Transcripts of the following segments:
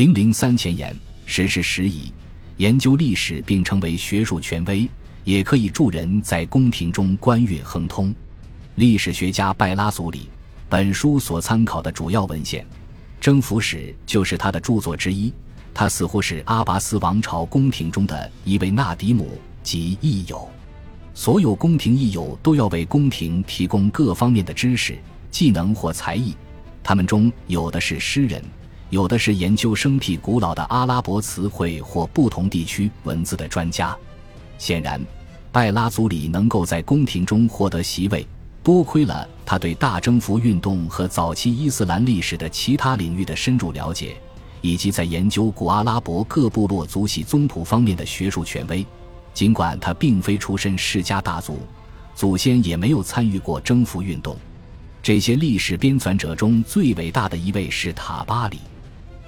零零三前言：时是时宜，研究历史并成为学术权威，也可以助人在宫廷中官运亨通。历史学家拜拉祖里，本书所参考的主要文献，《征服史》就是他的著作之一。他似乎是阿拔斯王朝宫廷中的一位纳迪姆及义友。所有宫廷义友都要为宫廷提供各方面的知识、技能或才艺。他们中有的是诗人，有的是研究生僻古老的阿拉伯词汇或不同地区文字的专家。显然，拜拉祖里能够在宫廷中获得席位。多亏了他对大征服运动和早期伊斯兰历史的其他领域的深入了解，以及在研究古阿拉伯各部落族系宗谱方面的学术权威。尽管他并非出身世家大族，祖先也没有参与过征服运动。这些历史编纂者中最伟大的一位是塔巴里，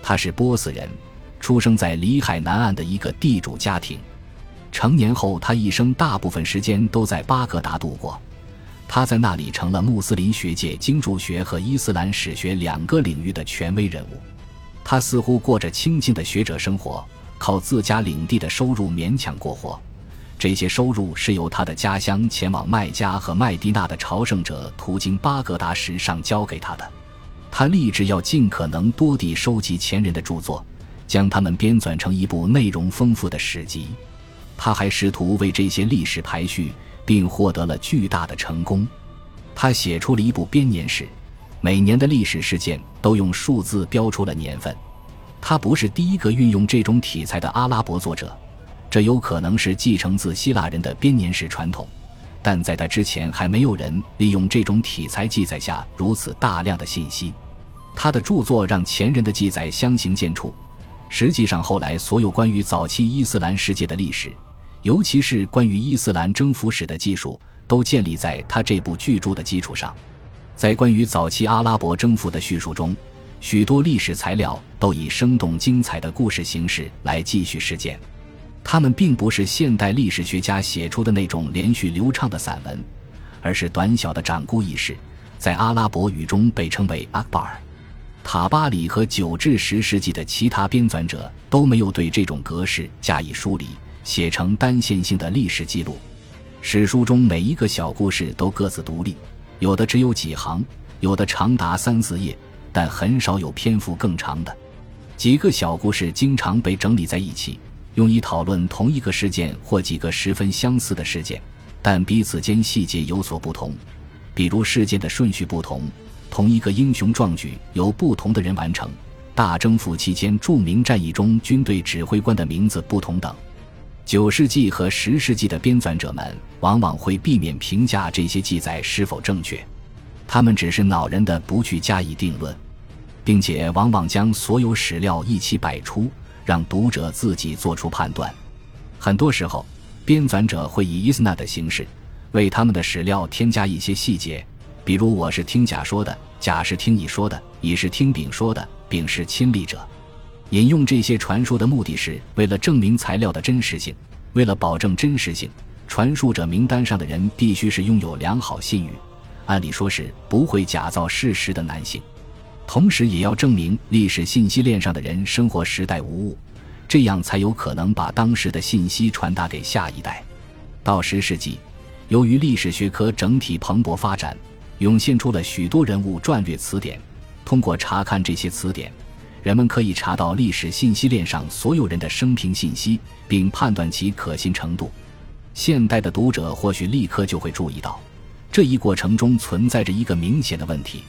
他是波斯人，出生在里海南岸的一个地主家庭。成年后，他一生大部分时间都在巴格达度过。他在那里成了穆斯林学界经注学和伊斯兰史学两个领域的权威人物。他似乎过着清静的学者生活，靠自家领地的收入勉强过活。这些收入是由他的家乡前往麦加和麦地那的朝圣者途经巴格达时上交给他的。他立志要尽可能多地收集前人的著作，将他们编纂成一部内容丰富的史籍。他还试图为这些历史排序。并获得了巨大的成功。他写出了一部编年史，每年的历史事件都用数字标出了年份。他不是第一个运用这种题材的阿拉伯作者，这有可能是继承自希腊人的编年史传统，但在他之前还没有人利用这种体裁记载下如此大量的信息。他的著作让前人的记载相形见绌。实际上，后来所有关于早期伊斯兰世界的历史。尤其是关于伊斯兰征服史的技术，都建立在他这部巨著的基础上。在关于早期阿拉伯征服的叙述中，许多历史材料都以生动精彩的故事形式来继续事件。他们并不是现代历史学家写出的那种连续流畅的散文，而是短小的掌故轶事，在阿拉伯语中被称为阿巴尔。塔巴里和九至十世纪的其他编纂者都没有对这种格式加以梳理。写成单线性的历史记录，史书中每一个小故事都各自独立，有的只有几行，有的长达三四页，但很少有篇幅更长的。几个小故事经常被整理在一起，用以讨论同一个事件或几个十分相似的事件，但彼此间细节有所不同，比如事件的顺序不同，同一个英雄壮举由不同的人完成，大征服期间著名战役中军队指挥官的名字不同等。九世纪和十世纪的编纂者们往往会避免评价这些记载是否正确，他们只是恼人的不去加以定论，并且往往将所有史料一起摆出，让读者自己做出判断。很多时候，编纂者会以伊斯纳的形式为他们的史料添加一些细节，比如“我是听甲说的”，“甲是听乙说的”，“乙是听丙说的”，“丙是亲历者”。引用这些传说的目的是为了证明材料的真实性。为了保证真实性，传述者名单上的人必须是拥有良好信誉，按理说是不会假造事实的男性。同时，也要证明历史信息链上的人生活时代无误，这样才有可能把当时的信息传达给下一代。到十世纪，由于历史学科整体蓬勃发展，涌现出了许多人物传略词典。通过查看这些词典。人们可以查到历史信息链上所有人的生平信息，并判断其可信程度。现代的读者或许立刻就会注意到，这一过程中存在着一个明显的问题，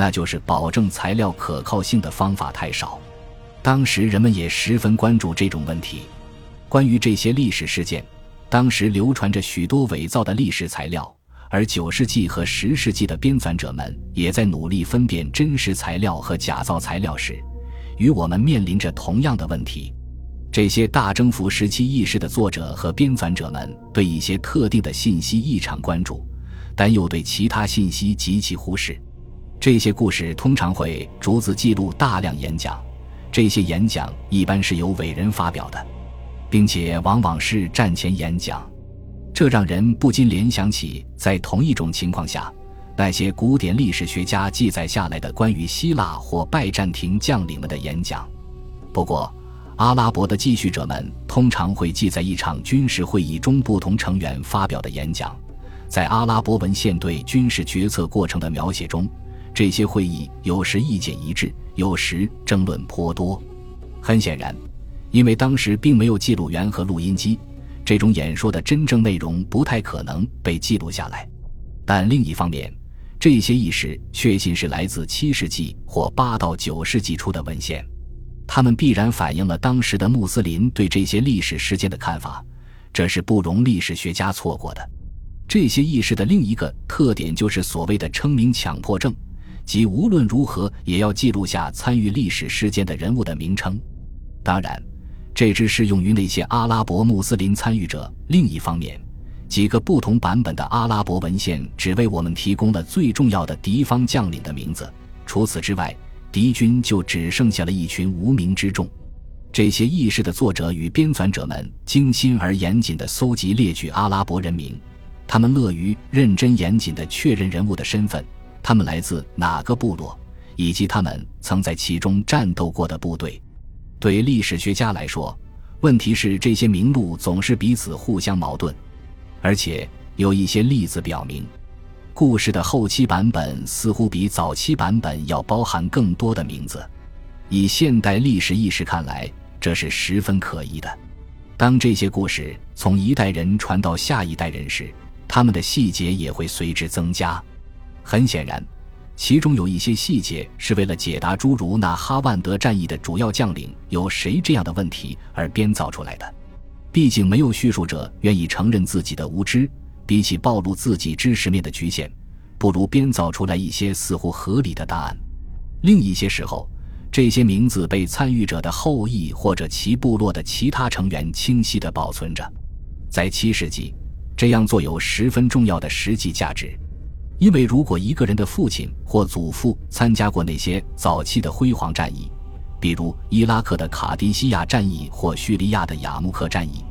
那就是保证材料可靠性的方法太少。当时人们也十分关注这种问题。关于这些历史事件，当时流传着许多伪造的历史材料，而九世纪和十世纪的编纂者们也在努力分辨真实材料和假造材料时。与我们面临着同样的问题，这些大征服时期意识的作者和编纂者们对一些特定的信息异常关注，但又对其他信息极其忽视。这些故事通常会逐字记录大量演讲，这些演讲一般是由伟人发表的，并且往往是战前演讲，这让人不禁联想起在同一种情况下。那些古典历史学家记载下来的关于希腊或拜占庭将领们的演讲，不过，阿拉伯的记叙者们通常会记在一场军事会议中不同成员发表的演讲。在阿拉伯文献对军事决策过程的描写中，这些会议有时意见一致，有时争论颇多。很显然，因为当时并没有记录员和录音机，这种演说的真正内容不太可能被记录下来。但另一方面，这些意识确信是来自七世纪或八到九世纪初的文献。他们必然反映了当时的穆斯林对这些历史事件的看法，这是不容历史学家错过的。这些意识的另一个特点就是所谓的称名强迫症，即无论如何也要记录下参与历史事件的人物的名称。当然，这只适用于那些阿拉伯穆斯林参与者。另一方面，几个不同版本的阿拉伯文献只为我们提供了最重要的敌方将领的名字，除此之外。敌军就只剩下了一群无名之众。这些意识的作者与编纂者们精心而严谨地搜集列举阿拉伯人名，他们乐于认真严谨地确认人物的身份，他们来自哪个部落，以及他们曾在其中战斗过的部队。对历史学家来说，问题是这些名录总是彼此互相矛盾，而且有一些例子表明。故事的后期版本似乎比早期版本要包含更多的名字，以现代历史意识看来，这是十分可疑的。当这些故事从一代人传到下一代人时，他们的细节也会随之增加。很显然，其中有一些细节是为了解答诸如那哈万德战役的主要将领有谁这样的问题而编造出来的。毕竟，没有叙述者愿意承认自己的无知。比起暴露自己知识面的局限，不如编造出来一些似乎合理的答案。另一些时候，这些名字被参与者的后裔或者其部落的其他成员清晰地保存着。在七世纪，这样做有十分重要的实际价值，因为如果一个人的父亲或祖父参加过那些早期的辉煌战役，比如伊拉克的卡迪西亚战役或叙利亚的雅木克战役。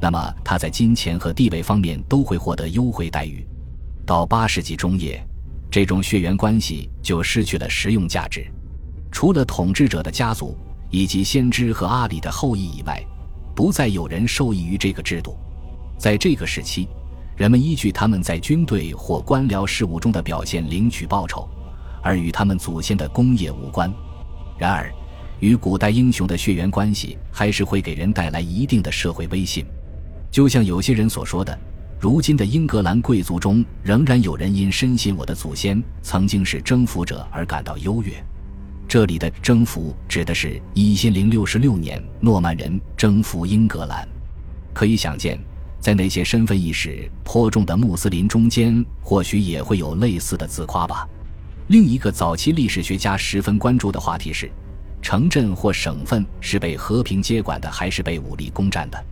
那么他在金钱和地位方面都会获得优惠待遇。到八世纪中叶，这种血缘关系就失去了实用价值。除了统治者的家族以及先知和阿里的后裔以外，不再有人受益于这个制度。在这个时期，人们依据他们在军队或官僚事务中的表现领取报酬，而与他们祖先的功业无关。然而，与古代英雄的血缘关系还是会给人带来一定的社会威信。就像有些人所说的，如今的英格兰贵族中仍然有人因深信我的祖先曾经是征服者而感到优越。这里的征服指的是一千零六十六年诺曼人征服英格兰。可以想见，在那些身份意识颇重的穆斯林中间，或许也会有类似的自夸吧。另一个早期历史学家十分关注的话题是：城镇或省份是被和平接管的，还是被武力攻占的？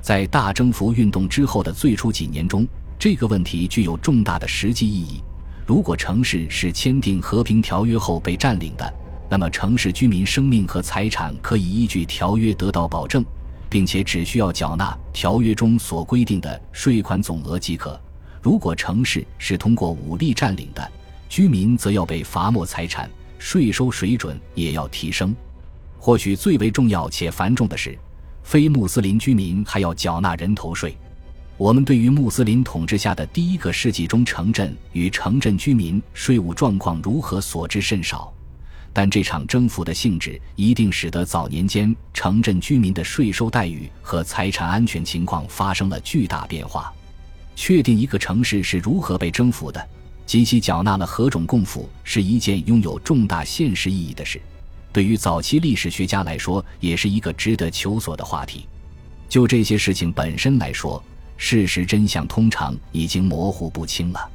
在大征服运动之后的最初几年中，这个问题具有重大的实际意义。如果城市是签订和平条约后被占领的，那么城市居民生命和财产可以依据条约得到保证，并且只需要缴纳条约中所规定的税款总额即可。如果城市是通过武力占领的，居民则要被罚没财产，税收水准也要提升。或许最为重要且繁重的是。非穆斯林居民还要缴纳人头税。我们对于穆斯林统治下的第一个世纪中城镇与城镇居民税务状况如何所知甚少，但这场征服的性质一定使得早年间城镇居民的税收待遇和财产安全情况发生了巨大变化。确定一个城市是如何被征服的，及其缴纳了何种贡赋，是一件拥有重大现实意义的事。对于早期历史学家来说，也是一个值得求索的话题。就这些事情本身来说，事实真相通常已经模糊不清了。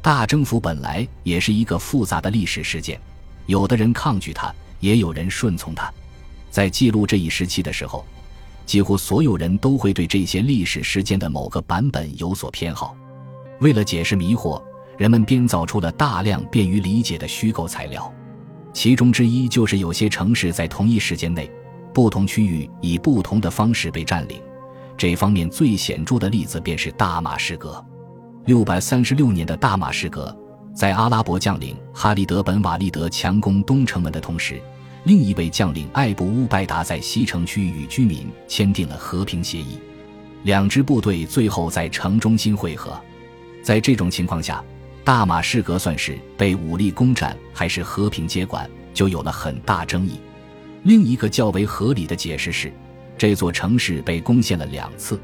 大征服本来也是一个复杂的历史事件，有的人抗拒它，也有人顺从它。在记录这一时期的时候，几乎所有人都会对这些历史事件的某个版本有所偏好。为了解释迷惑，人们编造出了大量便于理解的虚构材料。其中之一就是有些城市在同一时间内，不同区域以不同的方式被占领。这方面最显著的例子便是大马士革。六百三十六年的大马士革，在阿拉伯将领哈利德本瓦利德强攻东城门的同时，另一位将领艾布乌拜达在西城区与居民签订了和平协议。两支部队最后在城中心会合。在这种情况下，大马士革算是被武力攻占还是和平接管，就有了很大争议。另一个较为合理的解释是，这座城市被攻陷了两次。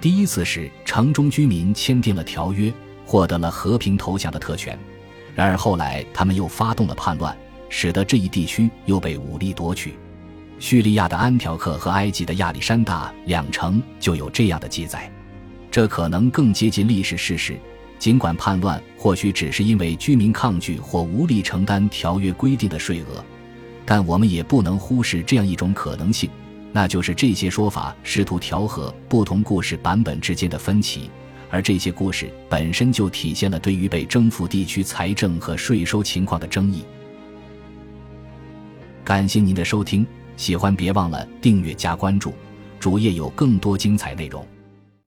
第一次是城中居民签订了条约，获得了和平投降的特权；然而后来他们又发动了叛乱，使得这一地区又被武力夺取。叙利亚的安条克和埃及的亚历山大两城就有这样的记载，这可能更接近历史事实。尽管叛乱或许只是因为居民抗拒或无力承担条约规定的税额，但我们也不能忽视这样一种可能性，那就是这些说法试图调和不同故事版本之间的分歧，而这些故事本身就体现了对于被征服地区财政和税收情况的争议。感谢您的收听，喜欢别忘了订阅加关注，主页有更多精彩内容。